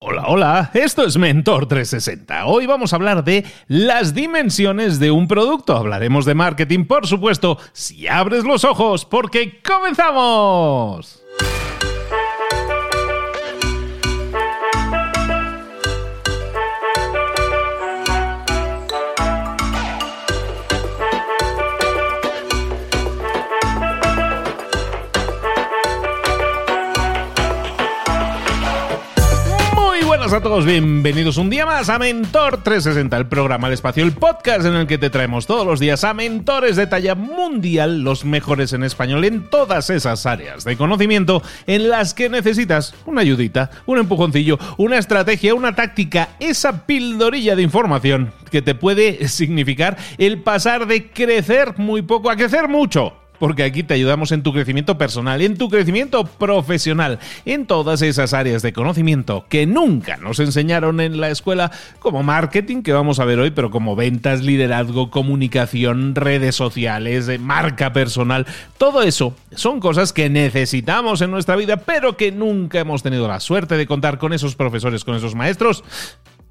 Hola, hola, esto es Mentor 360. Hoy vamos a hablar de las dimensiones de un producto. Hablaremos de marketing, por supuesto, si abres los ojos, porque comenzamos. A todos, bienvenidos un día más a Mentor 360, el programa El Espacio, el podcast en el que te traemos todos los días a mentores de talla mundial, los mejores en español en todas esas áreas de conocimiento en las que necesitas una ayudita, un empujoncillo, una estrategia, una táctica, esa pildorilla de información que te puede significar el pasar de crecer muy poco a crecer mucho porque aquí te ayudamos en tu crecimiento personal, en tu crecimiento profesional, en todas esas áreas de conocimiento que nunca nos enseñaron en la escuela, como marketing, que vamos a ver hoy, pero como ventas, liderazgo, comunicación, redes sociales, eh, marca personal, todo eso son cosas que necesitamos en nuestra vida, pero que nunca hemos tenido la suerte de contar con esos profesores, con esos maestros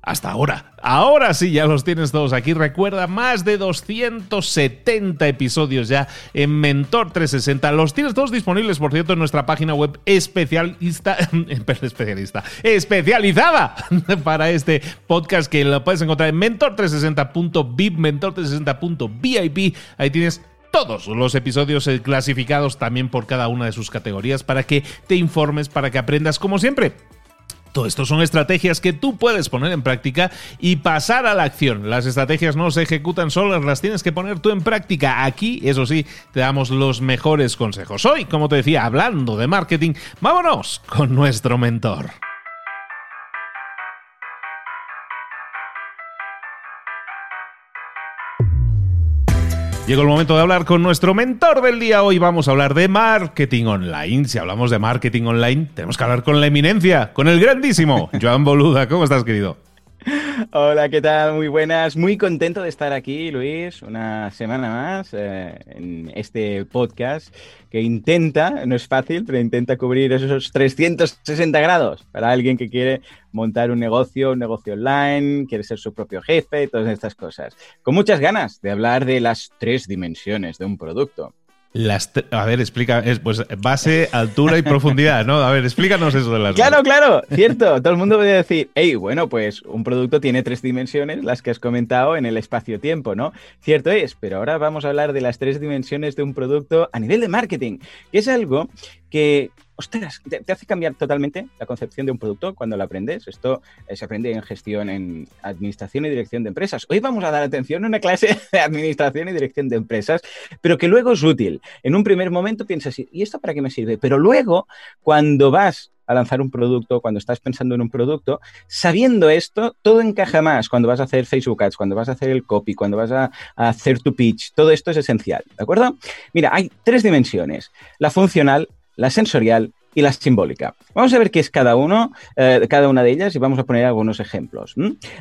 hasta ahora. Ahora sí, ya los tienes todos aquí. Recuerda, más de 270 episodios ya en Mentor 360. Los tienes todos disponibles, por cierto, en nuestra página web especialista, especialista, especializada para este podcast que lo puedes encontrar en mentor360.vip, mentor360.vip. Ahí tienes todos los episodios eh, clasificados también por cada una de sus categorías para que te informes, para que aprendas como siempre todo esto son estrategias que tú puedes poner en práctica y pasar a la acción. Las estrategias no se ejecutan solas, las tienes que poner tú en práctica. Aquí, eso sí, te damos los mejores consejos. Hoy, como te decía, hablando de marketing, vámonos con nuestro mentor. Llegó el momento de hablar con nuestro mentor del día. Hoy vamos a hablar de marketing online. Si hablamos de marketing online, tenemos que hablar con la eminencia, con el grandísimo Joan Boluda. ¿Cómo estás, querido? Hola, ¿qué tal? Muy buenas. Muy contento de estar aquí, Luis, una semana más eh, en este podcast que intenta, no es fácil, pero intenta cubrir esos 360 grados para alguien que quiere montar un negocio, un negocio online, quiere ser su propio jefe, todas estas cosas. Con muchas ganas de hablar de las tres dimensiones de un producto a ver, explica, es, pues base, altura y profundidad, ¿no? A ver, explícanos eso de las Claro, claro, cierto. Todo el mundo puede decir, hey, bueno, pues un producto tiene tres dimensiones, las que has comentado en el espacio-tiempo, ¿no? Cierto es, pero ahora vamos a hablar de las tres dimensiones de un producto a nivel de marketing, que es algo que ostras, te, hace cambiar totalmente la concepción de un producto cuando lo aprendes. Esto eh, se aprende en gestión, en administración y dirección de empresas. Hoy vamos a dar atención a una clase de administración y dirección de empresas, pero que luego es útil. En un primer momento piensas, ¿y esto para qué me sirve? Pero luego, cuando vas a lanzar un producto, cuando estás pensando en un producto, sabiendo esto, todo encaja más cuando vas a hacer Facebook Ads, cuando vas a hacer el copy, cuando vas a, a, hacer tu pitch, todo esto es esencial, ¿de acuerdo? Mira, hay tres dimensiones, la funcional, la sensorial y la simbólica. Vamos a ver qué es cada uno, eh, cada una de ellas y vamos a poner algunos ejemplos.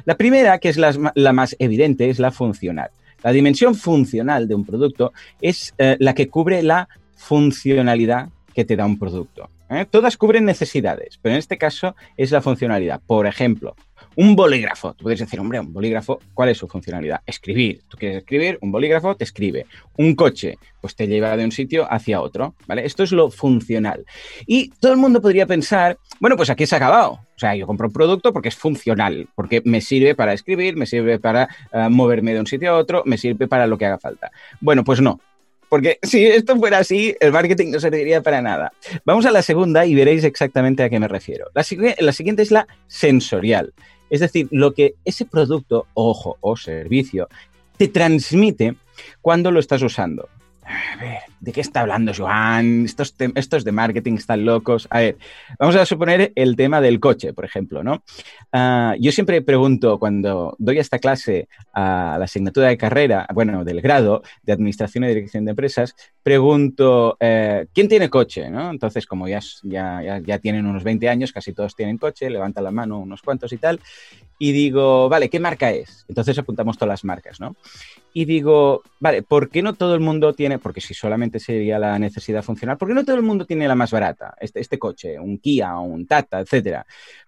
La primera, que es la, más evidente, es la funcional. La dimensión funcional de un producto es eh, la que cubre la funcionalidad que te da un producto. ¿eh? Todas cubren necesidades, pero en este caso es la funcionalidad. Por ejemplo, un bolígrafo. Tú puedes decir, hombre, un bolígrafo, ¿cuál es su funcionalidad? Escribir. Tú quieres escribir, un bolígrafo te escribe. Un coche, pues te lleva de un sitio hacia otro, ¿vale? Esto es lo funcional. Y todo el mundo podría pensar, bueno, pues aquí se ha acabado. O sea, yo compro un producto porque es funcional, porque me sirve para escribir, me sirve para eh, moverme de un sitio a otro, me sirve para lo que haga falta. Bueno, pues no. Porque si esto fuera así, el marketing no serviría para nada. Vamos a la segunda y veréis exactamente a qué me refiero. La, la siguiente es la sensorial. Es decir, lo que ese producto, ojo, o servicio, te transmite cuando lo estás usando. A ver, ¿de qué está hablando Joan? Estos, estos de marketing están locos. A ver, vamos a suponer el tema del coche, por ejemplo, ¿no? Ah, yo siempre pregunto cuando doy esta clase a la asignatura de carrera, bueno, del grado de Administración y Dirección de Empresas, pregunto, eh, ¿quién tiene coche? Entonces, como ya, ya, ya tienen unos 20 años, casi todos tienen coche, levantan la mano unos cuantos y tal, y digo, vale, ¿qué marca es? Entonces apuntamos todas las marcas, ¿no? Y digo, vale, ¿por qué no todo el mundo tiene, porque si solamente sería la necesidad funcional, ¿por qué no todo el mundo tiene la más barata? Este, este coche, un Kia, un Tata, etcétera.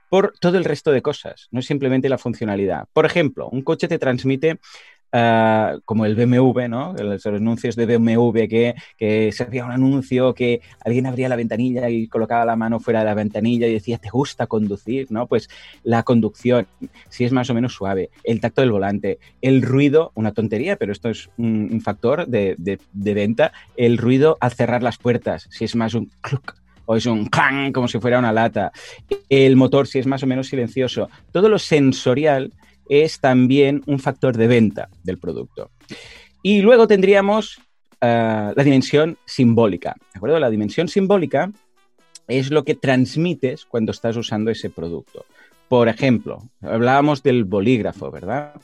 por todo el resto de cosas, no es simplemente la funcionalidad. Por ejemplo, un coche te transmite Uh, como el BMW, ¿no? Los anuncios de BMW que, se hacía un anuncio que alguien abría la ventanilla y colocaba la mano fuera de la ventanilla y decía, ¿te gusta conducir? ¿no? Pues la conducción, si es más o menos suave, el tacto del volante, el ruido, una tontería, pero esto es un, factor de, de, venta, el ruido al cerrar las puertas, si es más un cluck o es un clang como si fuera una lata, el motor si es más o menos silencioso, todo lo sensorial es también un factor de venta del producto. Y luego tendríamos uh, la dimensión simbólica. ¿De acuerdo? La dimensión simbólica es lo que transmites cuando estás usando ese producto. Por ejemplo, hablábamos del bolígrafo, ¿verdad?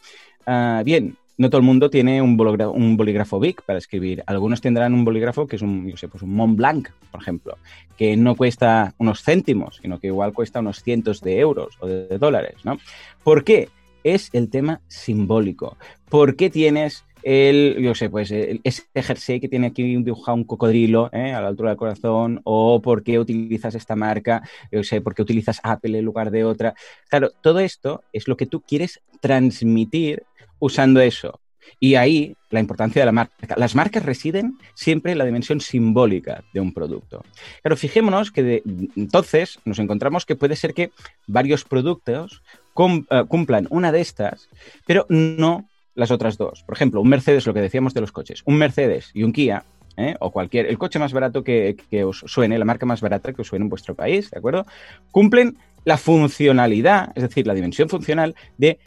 Uh, bien, no todo el mundo tiene un bolígrafo, un bolígrafo Bic para escribir. Algunos tendrán un bolígrafo que es un, yo sé, pues un Mont Blanc, por ejemplo, que no cuesta unos céntimos, sino que igual cuesta unos cientos de euros o de, de dólares, ¿no? ¿Por qué? Es el tema simbólico. ¿Por qué tienes el, yo sé, pues ese jersey que tiene aquí dibujado un cocodrilo ¿eh? a la altura del corazón, o por qué utilizas esta marca, yo sé, por qué utilizas Apple en lugar de otra. Claro, todo esto es lo que tú quieres transmitir usando eso. Y ahí la importancia de la marca. Las marcas residen siempre en la dimensión simbólica de un producto. Claro, fijémonos que entonces nos encontramos que puede ser que varios productos uh, cumplan una de estas, pero no las otras dos. Por ejemplo, un Mercedes, lo que decíamos de los coches, un Mercedes y un Kia, ¿eh? o cualquier, el coche más barato que, que, os suene, la marca más barata que os suene en vuestro país, ¿de acuerdo? Cumplen la funcionalidad, es decir, la dimensión funcional de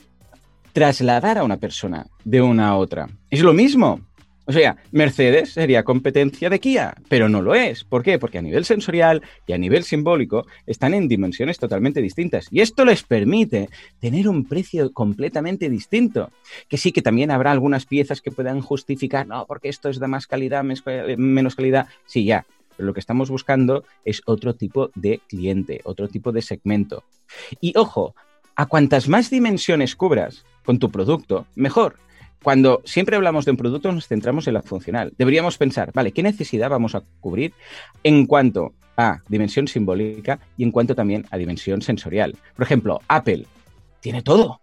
trasladar a una persona de una a otra. Es lo mismo. O sea, Mercedes sería competencia de Kia, pero no lo es. ¿Por qué? Porque a nivel sensorial y a nivel simbólico están en dimensiones totalmente distintas. Y esto les permite tener un precio completamente distinto. Que sí que también habrá algunas piezas que puedan justificar, no, porque esto es de más calidad, menos calidad. Sí, ya. Pero lo que estamos buscando es otro tipo de cliente, otro tipo de segmento. Y ojo, a cuantas más dimensiones cubras con tu producto, mejor cuando siempre hablamos de un producto nos centramos en la funcional. Deberíamos pensar, vale, ¿qué necesidad vamos a cubrir en cuanto a dimensión simbólica y en cuanto también a dimensión sensorial? Por ejemplo, Apple tiene todo.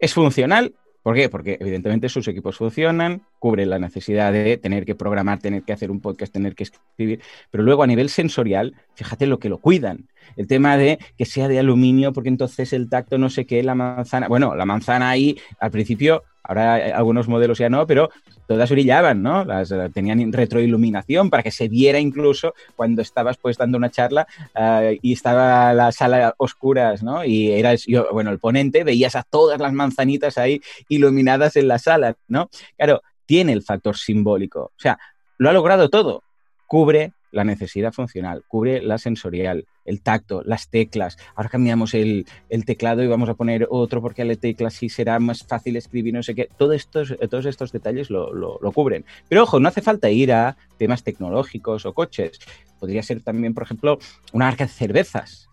Es funcional. ¿Por qué? Porque evidentemente sus equipos funcionan, cubren la necesidad de tener que programar, tener que hacer un podcast, tener que escribir, pero luego a nivel sensorial, fíjate lo que lo cuidan. El tema de que sea de aluminio, porque entonces el tacto no sé qué, la manzana, bueno, la manzana ahí al principio Ahora algunos modelos ya no, pero todas brillaban, ¿no? Las, uh, tenían retroiluminación para que se viera incluso cuando estabas pues dando una charla uh, y estaba la sala oscuras, ¿no? Y eras yo, bueno, el ponente, veías a todas las manzanitas ahí iluminadas en la sala, ¿no? Claro, tiene el factor simbólico. O sea, lo ha logrado todo. Cubre la necesidad funcional, cubre la sensorial, el tacto, las teclas. Ahora cambiamos el, el, teclado y vamos a poner otro porque la tecla sí será más fácil escribir, no sé qué. Todo estos, todos estos detalles lo, lo, lo, cubren. Pero ojo, no hace falta ir a temas tecnológicos o coches. Podría ser también, por ejemplo, una marca de cervezas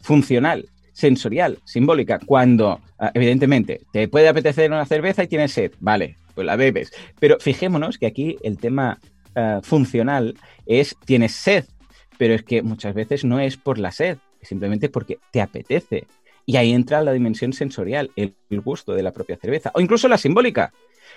funcional sensorial, simbólica, cuando ah, evidentemente te puede apetecer una cerveza y tienes sed, vale, pues la bebes. Pero fijémonos que aquí el tema uh, funcional es tienes sed, pero es que muchas veces no es por la sed, simplemente porque te apetece. Y ahí entra la dimensión sensorial, el, el gusto de la propia cerveza, o incluso la simbólica.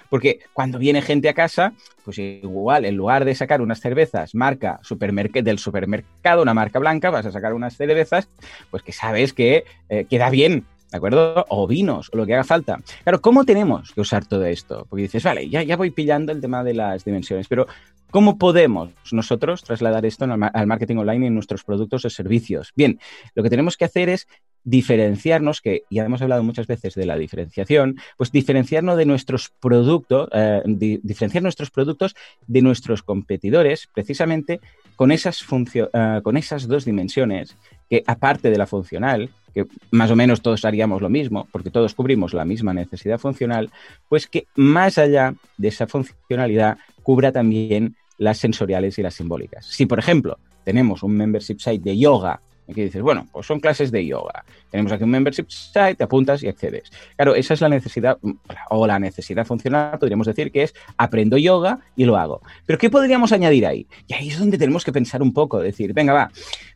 Porque cuando viene gente a casa, pues igual, en lugar de sacar unas cervezas marca supermerc del supermercado, una marca blanca, vas a sacar unas cervezas, pues que sabes que eh, queda bien, ¿de acuerdo? O vinos, o lo que haga falta. Claro, ¿cómo tenemos que usar todo esto? Porque dices, vale, ya, ya voy pillando el tema de las dimensiones, pero ¿cómo podemos nosotros trasladar esto al marketing online en nuestros productos o servicios? Bien, lo que tenemos que hacer es diferenciarnos, que ya hemos hablado muchas veces de la diferenciación, pues diferenciarnos de nuestros productos, eh, di diferenciar nuestros productos de nuestros competidores, precisamente con esas, uh, con esas dos dimensiones, que aparte de la funcional, que más o menos todos haríamos lo mismo, porque todos cubrimos la misma necesidad funcional, pues que más allá de esa funcionalidad cubra también las sensoriales y las simbólicas. Si, por ejemplo, tenemos un membership site de yoga Aquí dices, bueno, pues son clases de yoga. Tenemos aquí un membership site, te apuntas y accedes. Claro, esa es la necesidad, o la necesidad funcional, podríamos decir que es aprendo yoga y lo hago. Pero ¿qué podríamos añadir ahí? Y ahí es donde tenemos que pensar un poco, decir, venga, va,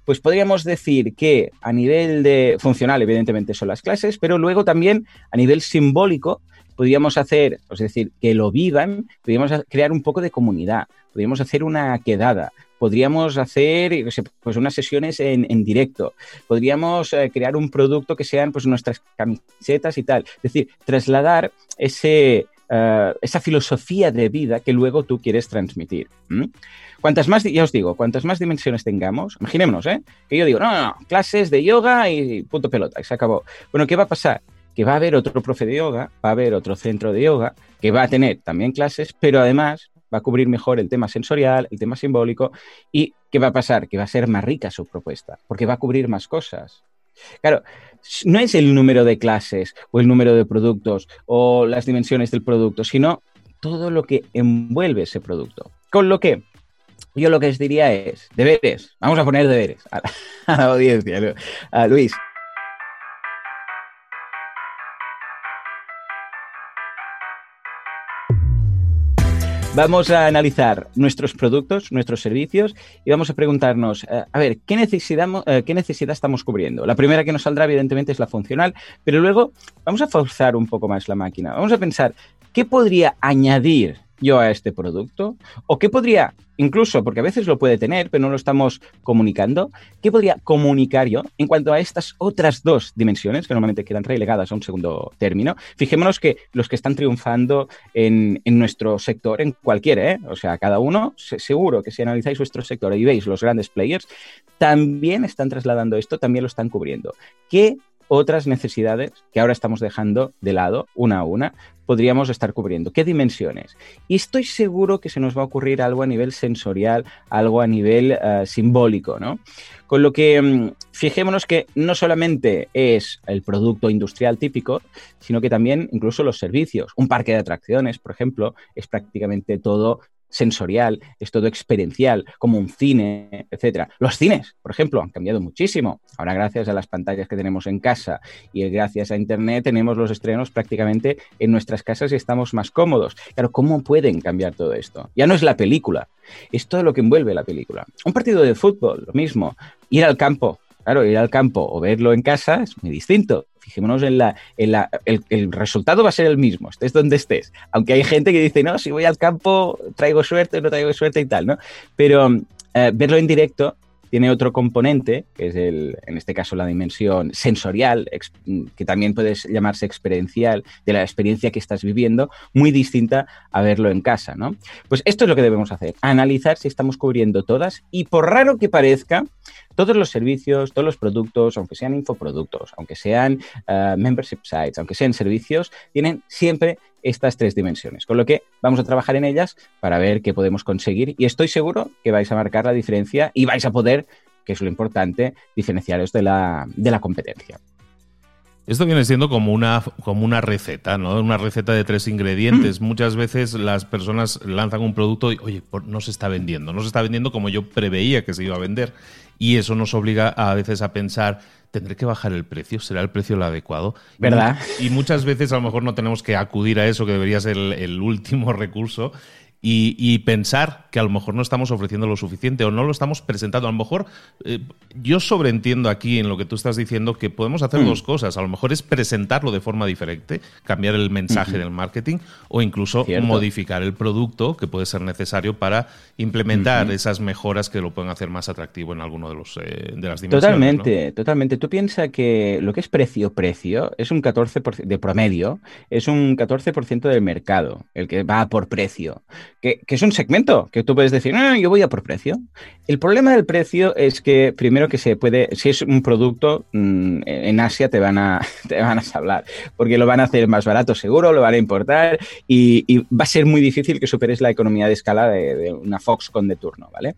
pues podríamos decir que a nivel de funcional, evidentemente son las clases, pero luego también a nivel simbólico, podríamos hacer, es decir, que lo vivan, podríamos crear un poco de comunidad, podríamos hacer una quedada, podríamos hacer pues unas sesiones en, directo, podríamos eh, crear un producto que sean pues nuestras camisetas y tal. Es decir, trasladar ese, eh, esa filosofía de vida que luego tú quieres transmitir. Cuantas más, ya os digo, cuantas más dimensiones tengamos, imaginémonos, ¿eh? Que yo digo, no, no, no, clases de yoga y punto pelota, y se acabó. Bueno, ¿qué va a pasar? Que va a haber otro profe de yoga, va a haber otro centro de yoga, que va a tener también clases, pero además va a cubrir mejor el tema sensorial, el tema simbólico y ¿qué va a pasar? Que va a ser más rica su propuesta, porque va a cubrir más cosas. Claro, no es el número de clases o el número de productos o las dimensiones del producto, sino todo lo que envuelve ese producto. Con lo que yo lo que les diría es, deberes, vamos a poner deberes a la, audiencia, a Luis. Vamos a analizar nuestros productos, nuestros servicios y vamos a preguntarnos, eh, a ver, ¿qué necesidad, eh, ¿qué necesidad estamos cubriendo? La primera que nos saldrá, evidentemente, es la funcional, pero luego vamos a forzar un poco más la máquina. Vamos a pensar, ¿qué podría añadir yo a este producto? ¿O qué podría, incluso, porque a veces lo puede tener, pero no lo estamos comunicando, qué podría comunicar yo en cuanto a estas otras dos dimensiones que normalmente quedan relegadas a un segundo término? Fijémonos que los que están triunfando en, nuestro sector, en cualquiera, ¿eh? o sea, cada uno, seguro que si analizáis vuestro sector y veis los grandes players, también están trasladando esto, también lo están cubriendo. ¿Qué otras necesidades que ahora estamos dejando de lado una a una podríamos estar cubriendo? ¿Qué dimensiones? Y estoy seguro que se nos va a ocurrir algo a nivel sensorial, algo a nivel eh, simbólico, ¿no? Con lo que mm, fijémonos que no solamente es el producto industrial típico, sino que también incluso los servicios. Un parque de atracciones, por ejemplo, es prácticamente todo sensorial, es todo experiencial, como un cine, etcétera. Los cines, por ejemplo, han cambiado muchísimo. Ahora, gracias a las pantallas que tenemos en casa y gracias a Internet, tenemos los estrenos prácticamente en nuestras casas y estamos más cómodos. Claro, ¿cómo pueden cambiar todo esto? Ya no es la película, es todo lo que envuelve la película. Un partido de fútbol, lo mismo. Ir al campo, Claro, ir al campo o verlo en casa es muy distinto. Fijémonos en la, en la el, resultado va a ser el mismo, estés donde estés. Aunque hay gente que dice, no, si voy al campo traigo suerte, no traigo suerte y tal, ¿no? Pero eh, verlo en directo tiene otro componente, que es el, en este caso la dimensión sensorial, que también puede llamarse experiencial, de la experiencia que estás viviendo, muy distinta a verlo en casa, ¿no? Pues esto es lo que debemos hacer, analizar si estamos cubriendo todas y por raro que parezca, todos los servicios, todos los productos, aunque sean infoproductos, aunque sean eh, membership sites, aunque sean servicios, tienen siempre estas tres dimensiones. Con lo que vamos a trabajar en ellas para ver qué podemos conseguir y estoy seguro que vais a marcar la diferencia y vais a poder, que es lo importante, diferenciaros de la, de la competencia. Esto viene siendo como una, como una receta, ¿no? Una receta de tres ingredientes. Mm. Muchas veces las personas lanzan un producto y, oye, no se está vendiendo. No se está vendiendo como yo preveía que se iba a vender. Y eso nos obliga a veces a pensar, ¿tendré que bajar el precio? ¿Será el precio el adecuado? ¿Verdad? Y, muchas veces a lo mejor no tenemos que acudir a eso, que debería ser el último recurso, y, pensar que a lo mejor no estamos ofreciendo lo suficiente o no lo estamos presentando. A lo mejor eh, yo sobreentiendo aquí en lo que tú estás diciendo que podemos hacer mm. dos cosas. A lo mejor es presentarlo de forma diferente, cambiar el mensaje del marketing o incluso modificar el producto que puede ser necesario para implementar esas mejoras que lo pueden hacer más atractivo en alguno de, los, eh, de las dimensiones. Totalmente, totalmente. Tú piensas que lo que es precio-precio es un 14% de promedio, es un 14% del mercado, el que va por precio que, es un segmento que tú puedes decir, no, yo voy a por precio. El problema del precio es que primero que se puede, si es un producto, mm, en Asia te van, a, te van a hablar, porque lo van a hacer más barato seguro, lo van a importar y, va a ser muy difícil que superes la economía de escala de, una Foxconn de turno, ¿vale?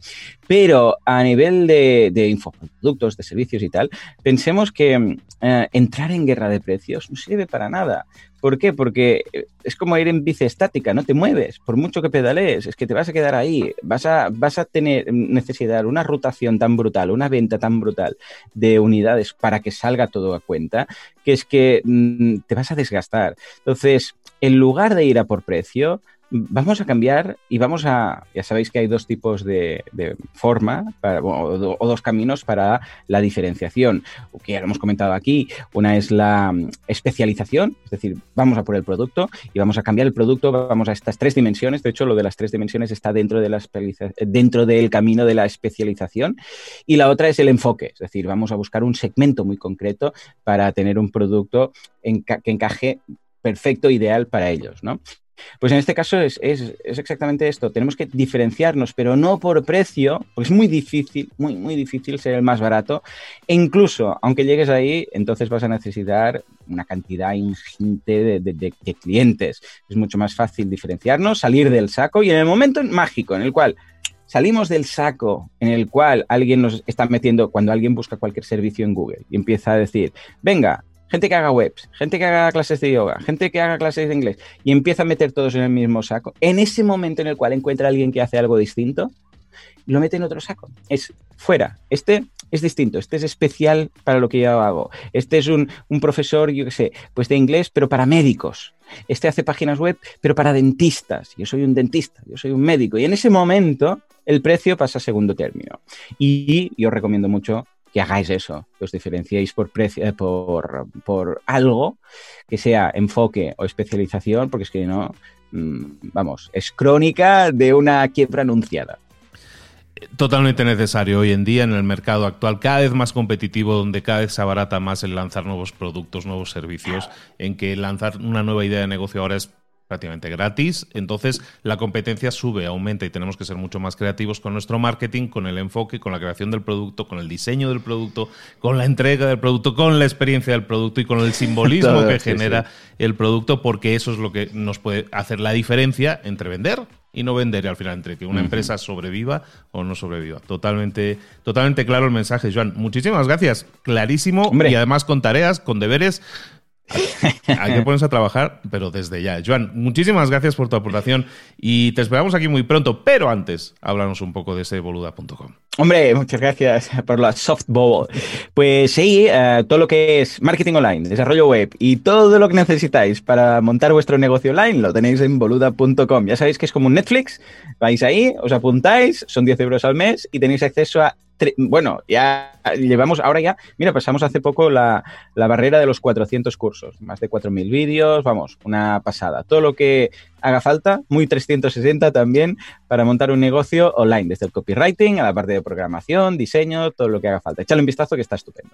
Pero a nivel de, de infoproductos, de servicios y tal, pensemos que eh, entrar en guerra de precios no sirve para nada, ¿Por qué? Porque eh, es como ir en bici estática, no te mueves, por mucho que pedalees, es que te vas a quedar ahí, vas a, vas a tener necesidad, una rotación tan brutal, una venta tan brutal de unidades para que salga todo a cuenta, que es que mm, te vas a desgastar. Entonces, en lugar de ir a por precio, vamos a cambiar y vamos a, ya sabéis que hay dos tipos de, forma o, dos caminos para la diferenciación, que ya lo hemos comentado aquí. Una es la mm, especialización, es decir, vamos a por el producto y vamos a cambiar el producto, vamos a estas tres dimensiones. De hecho, lo de las tres dimensiones está dentro, de dentro del camino de la especialización. Y la otra es el enfoque, es decir, vamos a buscar un segmento muy concreto para tener un producto que encaje perfecto, ideal para ellos, ¿no? Pues en este caso es, exactamente esto. Tenemos que diferenciarnos, pero no por precio, porque es muy difícil, muy, muy difícil ser el más barato. E incluso, aunque llegues ahí, entonces vas a necesitar una cantidad ingente de, clientes. Es mucho más fácil diferenciarnos, salir del saco y en el momento mágico en el cual salimos del saco en el cual alguien nos está metiendo, cuando alguien busca cualquier servicio en Google y empieza a decir, venga, gente que haga webs, gente que haga clases de yoga, gente que haga clases de inglés y empieza a meter todos en el mismo saco, en ese momento en el cual encuentra a alguien que hace algo distinto, lo mete en otro saco. Es fuera. Este es distinto, este es especial para lo que yo hago. Este es un, profesor, yo qué sé, pues de inglés, pero para médicos. Este hace páginas web, pero para dentistas. Yo soy un dentista, yo soy un médico. Y en ese momento el precio pasa a segundo término. Y yo recomiendo mucho que hagáis eso, que os diferenciéis por, precio, eh, por, por algo que sea enfoque o especialización, porque es que no, mm, vamos, es crónica de una quiebra anunciada. Totalmente necesario hoy en día en el mercado actual, cada vez más competitivo, donde cada vez se abarata más el lanzar nuevos productos, nuevos servicios, en que lanzar una nueva idea de negocio ahora es prácticamente gratis. Entonces la competencia sube, aumenta y tenemos que ser mucho más creativos con nuestro marketing, con el enfoque, con la creación del producto, con el diseño del producto, con la entrega del producto, con la experiencia del producto y con el simbolismo que genera el producto, porque eso es lo que nos puede hacer la diferencia entre vender y no vender al final entre que una empresa sobreviva o no sobreviva. Totalmente, totalmente claro el mensaje, Joan. Muchísimas gracias. Clarísimo y además con tareas, con deberes. Hay que ponerse a trabajar, pero desde ya. Joan, muchísimas gracias por tu aportación y te esperamos aquí muy pronto, pero antes, háblanos un poco de ese boluda.com. Hombre, muchas gracias por la softball. Pues sí, eh, todo lo que es marketing online, desarrollo web y todo lo que necesitáis para montar vuestro negocio online lo tenéis en boluda.com. Ya sabéis que es como un Netflix, vais ahí, os apuntáis, son 10 euros al mes y tenéis acceso a bueno, ya llevamos, ahora ya, mira, pasamos hace poco la, la barrera de los 400 cursos, más de 4.000 vídeos, vamos, una pasada. Todo lo que haga falta, muy 360 también, para montar un negocio online, desde el copywriting a la parte de programación, diseño, todo lo que haga falta. Échale un vistazo que está estupendo.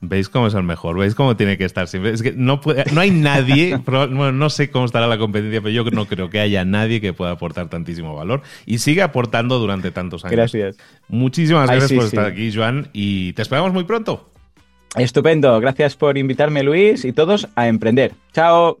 ¿Veis cómo es el mejor? ¿Veis cómo tiene que estar siempre? Es que no, puede, no hay nadie, bueno, no sé cómo estará la competencia, pero yo no creo que haya nadie que pueda aportar tantísimo valor y sigue aportando durante tantos años. Gracias. Muchísimas gracias por estar aquí, Joan, y te esperamos muy pronto. Estupendo, gracias por invitarme Luis y todos a emprender. Chao.